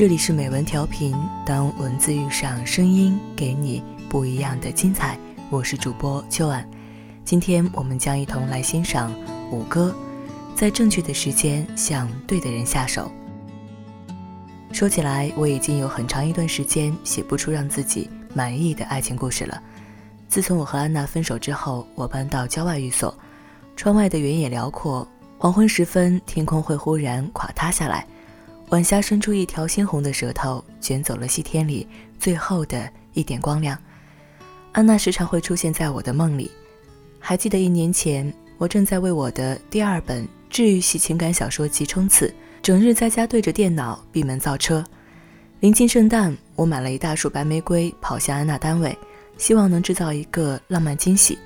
这里是美文调频，当文字遇上声音，给你不一样的精彩。我是主播秋晚，今天我们将一同来欣赏五歌，在正确的时间向对的人下手。说起来，我已经有很长一段时间写不出让自己满意的爱情故事了。自从我和安娜分手之后，我搬到郊外寓所，窗外的原野辽阔，黄昏时分，天空会忽然垮塌下来。晚霞伸出一条鲜红的舌头，卷走了西天里最后的一点光亮。安娜时常会出现在我的梦里。还记得一年前，我正在为我的第二本治愈系情感小说集冲刺，整日在家对着电脑闭门造车。临近圣诞，我买了一大束白玫瑰，跑向安娜单位，希望能制造一个浪漫惊喜。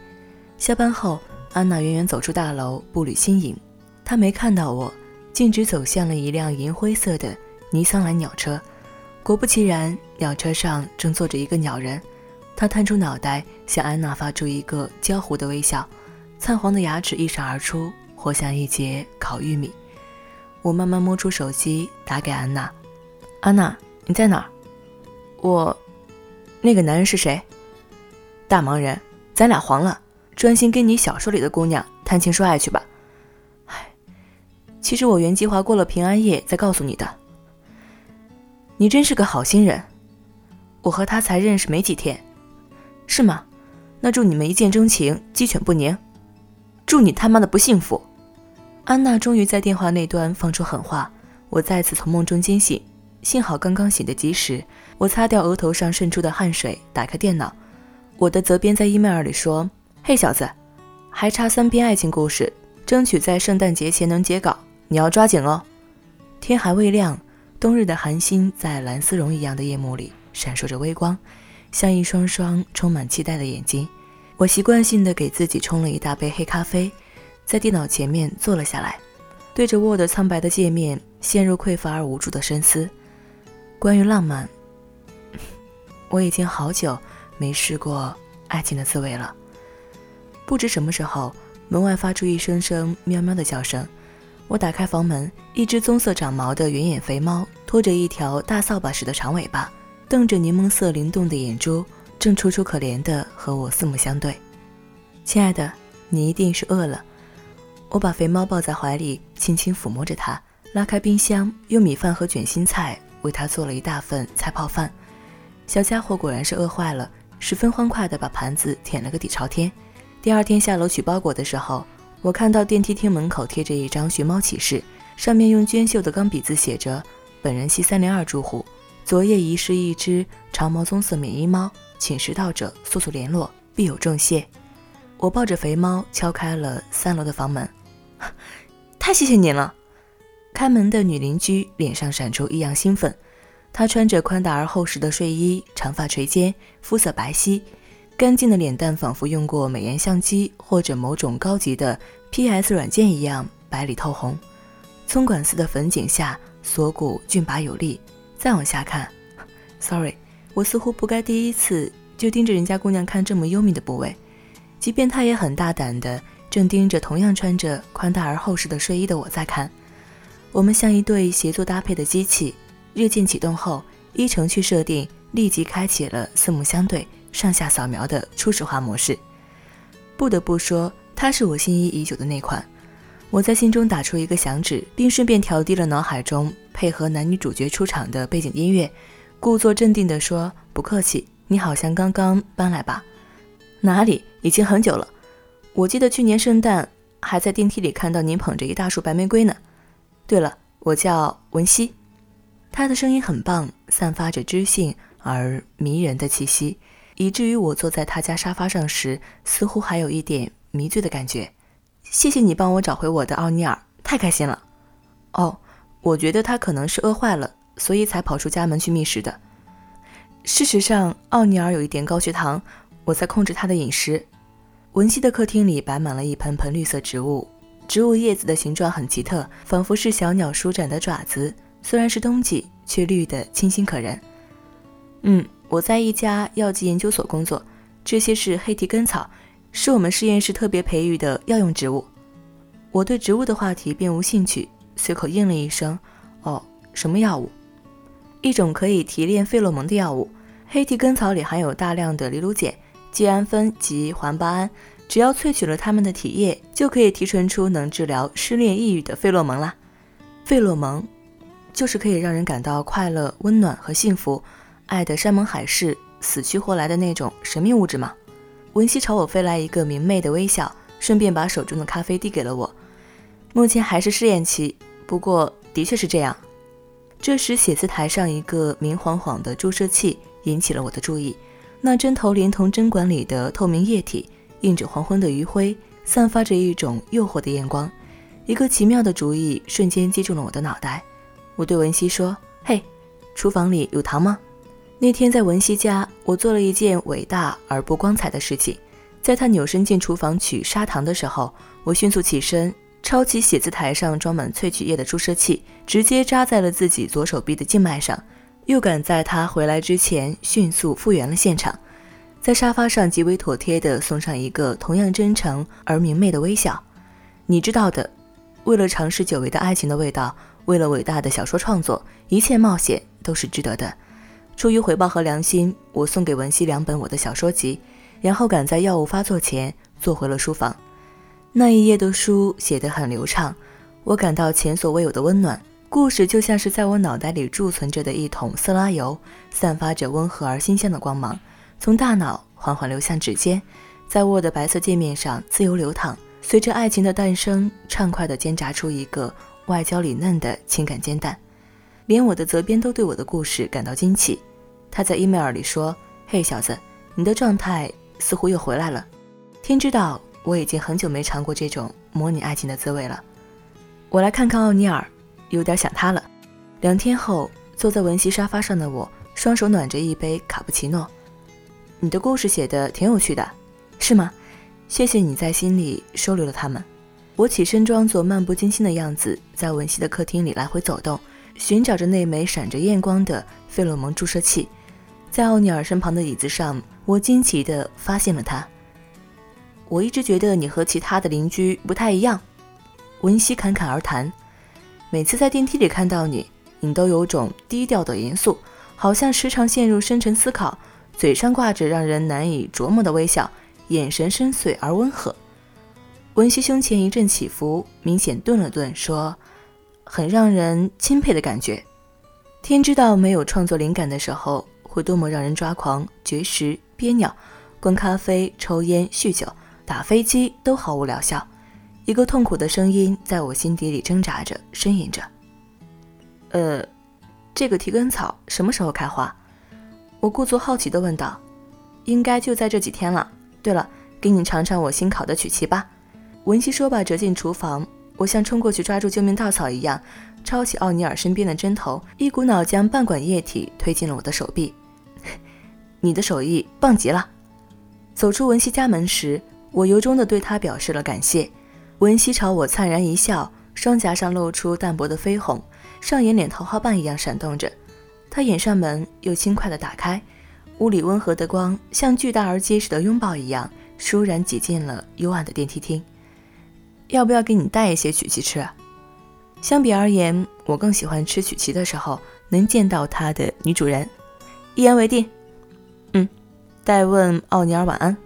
下班后，安娜远远走出大楼，步履轻盈。她没看到我。径直走向了一辆银灰色的尼桑蓝鸟车，果不其然，鸟车上正坐着一个鸟人。他探出脑袋，向安娜发出一个焦糊的微笑，灿黄的牙齿一闪而出，活像一截烤玉米。我慢慢摸出手机，打给安娜：“安娜，你在哪儿？我……那个男人是谁？大忙人，咱俩黄了，专心跟你小说里的姑娘谈情说爱去吧。”其实我原计划过了平安夜再告诉你的。你真是个好心人，我和他才认识没几天，是吗？那祝你们一见钟情，鸡犬不宁。祝你他妈的不幸福！安娜终于在电话那端放出狠话，我再次从梦中惊醒，幸好刚刚醒得及时。我擦掉额头上渗出的汗水，打开电脑，我的责编在 email 里说：“嘿，小子，还差三篇爱情故事，争取在圣诞节前能截稿。”你要抓紧哦！天还未亮，冬日的寒星在蓝丝绒一样的夜幕里闪烁着微光，像一双双充满期待的眼睛。我习惯性的给自己冲了一大杯黑咖啡，在电脑前面坐了下来，对着 Word 苍白的界面，陷入匮乏而无助的深思。关于浪漫，我已经好久没试过爱情的滋味了。不知什么时候，门外发出一声声喵喵的叫声。我打开房门，一只棕色长毛的圆眼肥猫拖着一条大扫把似的长尾巴，瞪着柠檬色灵动的眼珠，正楚楚可怜地和我四目相对。亲爱的，你一定是饿了。我把肥猫抱在怀里，轻轻抚摸着它，拉开冰箱，用米饭和卷心菜为它做了一大份菜泡饭。小家伙果然是饿坏了，十分欢快地把盘子舔了个底朝天。第二天下楼取包裹的时候。我看到电梯厅门口贴着一张寻猫启事，上面用娟秀的钢笔字写着：“本人系三零二住户，昨夜遗失一只长毛棕色缅因猫，请拾到者速速联络，必有重谢。”我抱着肥猫敲开了三楼的房门，太谢谢您了！开门的女邻居脸上闪出异样兴奋，她穿着宽大而厚实的睡衣，长发垂肩，肤色白皙。干净的脸蛋仿佛用过美颜相机或者某种高级的 PS 软件一样白里透红，葱管似的粉颈下锁骨俊拔有力。再往下看，Sorry，我似乎不该第一次就盯着人家姑娘看这么幽密的部位，即便她也很大胆的正盯着同样穿着宽大而厚实的睡衣的我在看。我们像一对协作搭配的机器，日键启动后，依程序设定立即开启了四目相对。上下扫描的初始化模式，不得不说，它是我心仪已久的那款。我在心中打出一个响指，并顺便调低了脑海中配合男女主角出场的背景音乐，故作镇定地说：“不客气，你好像刚刚搬来吧？哪里？已经很久了。我记得去年圣诞还在电梯里看到您捧着一大束白玫瑰呢。对了，我叫文熙。”他的声音很棒，散发着知性而迷人的气息。以至于我坐在他家沙发上时，似乎还有一点迷醉的感觉。谢谢你帮我找回我的奥尼尔，太开心了。哦，我觉得他可能是饿坏了，所以才跑出家门去觅食的。事实上，奥尼尔有一点高血糖，我在控制他的饮食。文熙的客厅里摆满了一盆盆绿色植物，植物叶子的形状很奇特，仿佛是小鸟舒展的爪子。虽然是冬季，却绿得清新可人。嗯。我在一家药剂研究所工作，这些是黑提根草，是我们实验室特别培育的药用植物。我对植物的话题并无兴趣，随口应了一声：“哦，什么药物？”一种可以提炼费洛蒙的药物。黑提根草里含有大量的藜芦碱、季氨酚及环巴胺，只要萃取了它们的体液，就可以提纯出能治疗失恋抑郁的费洛蒙啦。费洛蒙就是可以让人感到快乐、温暖和幸福、爱的山盟海誓、死去活来的那种神秘物质吗？文熙朝我飞来一个明媚的微笑，顺便把手中的咖啡递给了我。目前还是试验期，不过的确是这样。这时，写字台上一个明晃晃的注射器引起了我的注意。那针头连同针管里的透明液体，映着黄昏的余晖，散发着一种诱惑的艳光。一个奇妙的主意瞬间击中了我的脑袋。我对文熙说：“嘿，厨房里有糖吗？”那天在文熙家，我做了一件伟大而不光彩的事情。在他扭身进厨房取砂糖的时候，我迅速起身。抄起写字台上装满萃取液的注射器，直接扎在了自己左手臂的静脉上，又赶在他回来之前迅速复原了现场，在沙发上极为妥帖地送上一个同样真诚而明媚的微笑。你知道的，为了尝试久违的爱情的味道，为了伟大的小说创作，一切冒险都是值得的。出于回报和良心，我送给文熙两本我的小说集，然后赶在药物发作前坐回了书房。那一页的书写得很流畅，我感到前所未有的温暖。故事就像是在我脑袋里贮存着的一桶色拉油，散发着温和而新鲜的光芒，从大脑缓缓流向指尖，在我的白色界面上自由流淌。随着爱情的诞生，畅快地煎炸出一个外焦里嫩的情感煎蛋。连我的责编都对我的故事感到惊奇。他在 email 里说：“嘿，小子，你的状态似乎又回来了。”天知道。我已经很久没尝过这种模拟爱情的滋味了。我来看看奥尼尔，有点想他了。两天后，坐在文熙沙发上的我，双手暖着一杯卡布奇诺。你的故事写的挺有趣的，是吗？谢谢你在心里收留了他们。我起身装作漫不经心的样子，在文熙的客厅里来回走动，寻找着那枚闪着艳光的费洛蒙注射器。在奥尼尔身旁的椅子上，我惊奇地发现了它。我一直觉得你和其他的邻居不太一样，文熙侃侃而谈。每次在电梯里看到你，你都有种低调的严肃，好像时常陷入深沉思考，嘴上挂着让人难以琢磨的微笑，眼神深邃而温和。文熙胸前一阵起伏，明显顿了顿，说：“很让人钦佩的感觉。天知道没有创作灵感的时候会多么让人抓狂、绝食、憋尿，灌咖啡、抽烟、酗酒。”打飞机都毫无疗效，一个痛苦的声音在我心底里挣扎着、呻吟着。呃，这个提根草什么时候开花？我故作好奇地问道。应该就在这几天了。对了，给你尝尝我新烤的曲奇吧。文熙说罢，折进厨房。我像冲过去抓住救命稻草一样，抄起奥尼尔身边的针头，一股脑将半管液体推进了我的手臂。你的手艺棒极了。走出文熙家门时。我由衷地对他表示了感谢。文熙朝我灿然一笑，双颊上露出淡薄的绯红，上眼脸桃花瓣一样闪动着。他掩上门，又轻快地打开，屋里温和的光像巨大而结实的拥抱一样，倏然挤进了幽暗的电梯厅。要不要给你带一些曲奇吃？相比而言，我更喜欢吃曲奇的时候能见到它的女主人。一言为定。嗯，代问奥尼尔晚安。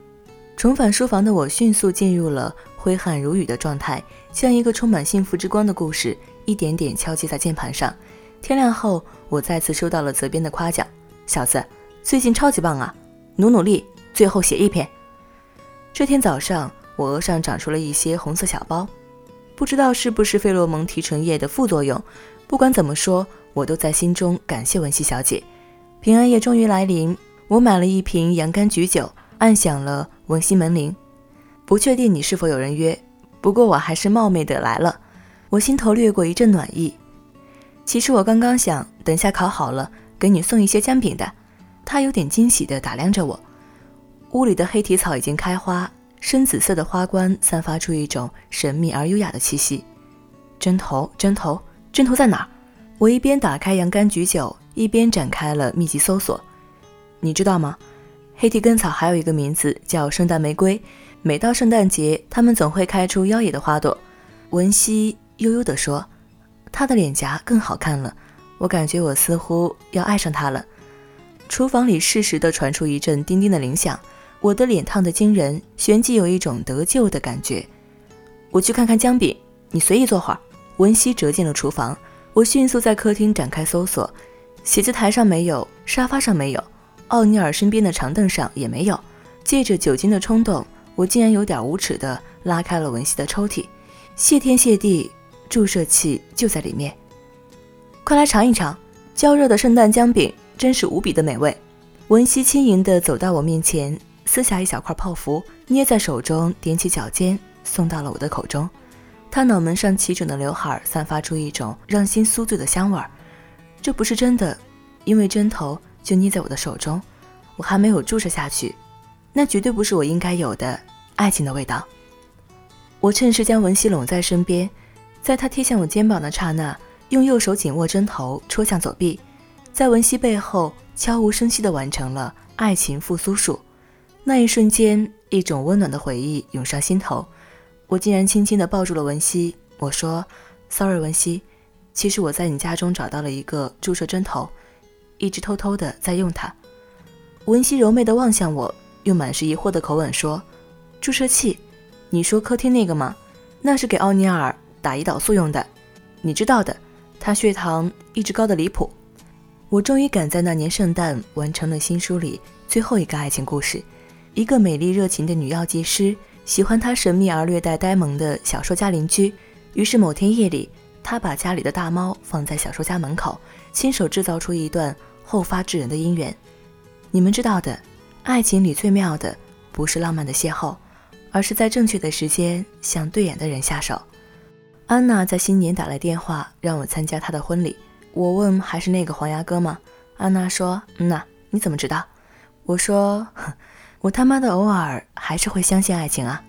重返书房的我，迅速进入了挥汗如雨的状态，像一个充满幸福之光的故事，一点点敲击在键盘上。天亮后，我再次收到了责编的夸奖：“小子，最近超级棒啊，努努力，最后写一篇。”这天早上，我额上长出了一些红色小包，不知道是不是费洛蒙提纯液的副作用。不管怎么说，我都在心中感谢文熙小姐。平安夜终于来临，我买了一瓶洋甘菊酒。按响了文熙门铃，不确定你是否有人约，不过我还是冒昧的来了。我心头掠过一阵暖意。其实我刚刚想等下烤好了给你送一些姜饼的。他有点惊喜地打量着我。屋里的黑提草已经开花，深紫色的花冠散发出一种神秘而优雅的气息。针头，针头，针头在哪儿？我一边打开洋甘菊酒，一边展开了密集搜索。你知道吗？黑提根草还有一个名字叫圣诞玫瑰，每到圣诞节，它们总会开出妖冶的花朵。文熙悠悠地说，她的脸颊更好看了。我感觉我似乎要爱上他了。厨房里适时地传出一阵叮叮的铃响，我的脸烫得惊人，旋即有一种得救的感觉。我去看看姜饼，你随意坐会儿。文熙折进了厨房，我迅速在客厅展开搜索，写字台上没有，沙发上没有，奥尼尔身边的长凳上也没有。借着酒精的冲动，我竟然有点无耻地拉开了文熙的抽屉，谢天谢地，注射器就在里面。快来尝一尝焦热的圣诞姜饼。真是无比的美味。文熙轻盈地走到我面前，撕下一小块泡芙，捏在手中，踮起脚尖，送到了我的口中。他脑门上齐整的刘海散发出一种让心酥醉的香味儿。这不是真的，因为针头就捏在我的手中，我还没有注射下去。那绝对不是我应该有的爱情的味道。我趁势将文熙拢在身边，在他贴向我肩膀的刹那，用右手紧握针头，戳向左臂。在文熙背后悄无声息地完成了爱情复苏术，那一瞬间，一种温暖的回忆涌上心头，我竟然轻轻地抱住了文熙。我说：“Sorry，文熙，其实我在你家中找到了一个注射针头，一直偷偷的在用它。”文熙柔媚地望向我，用满是疑惑的口吻说：“注射器？你说客厅那个吗？那是给奥尼尔打胰岛素用的，你知道的，他血糖一直高的离谱。”我终于赶在那年圣诞完成了新书里最后一个爱情故事。一个美丽热情的女药剂师喜欢她神秘而略带呆萌的小说家邻居，于是某天夜里，她把家里的大猫放在小说家门口，亲手制造出一段后发制人的姻缘。你们知道的，爱情里最妙的不是浪漫的邂逅，而是在正确的时间向对眼的人下手。安娜在新年打来电话，让我参加她的婚礼。我问：“还是那个黄牙哥吗？”安娜说：“嗯呐，你怎么知道？”我说：“我他妈的偶尔还是会相信爱情啊。”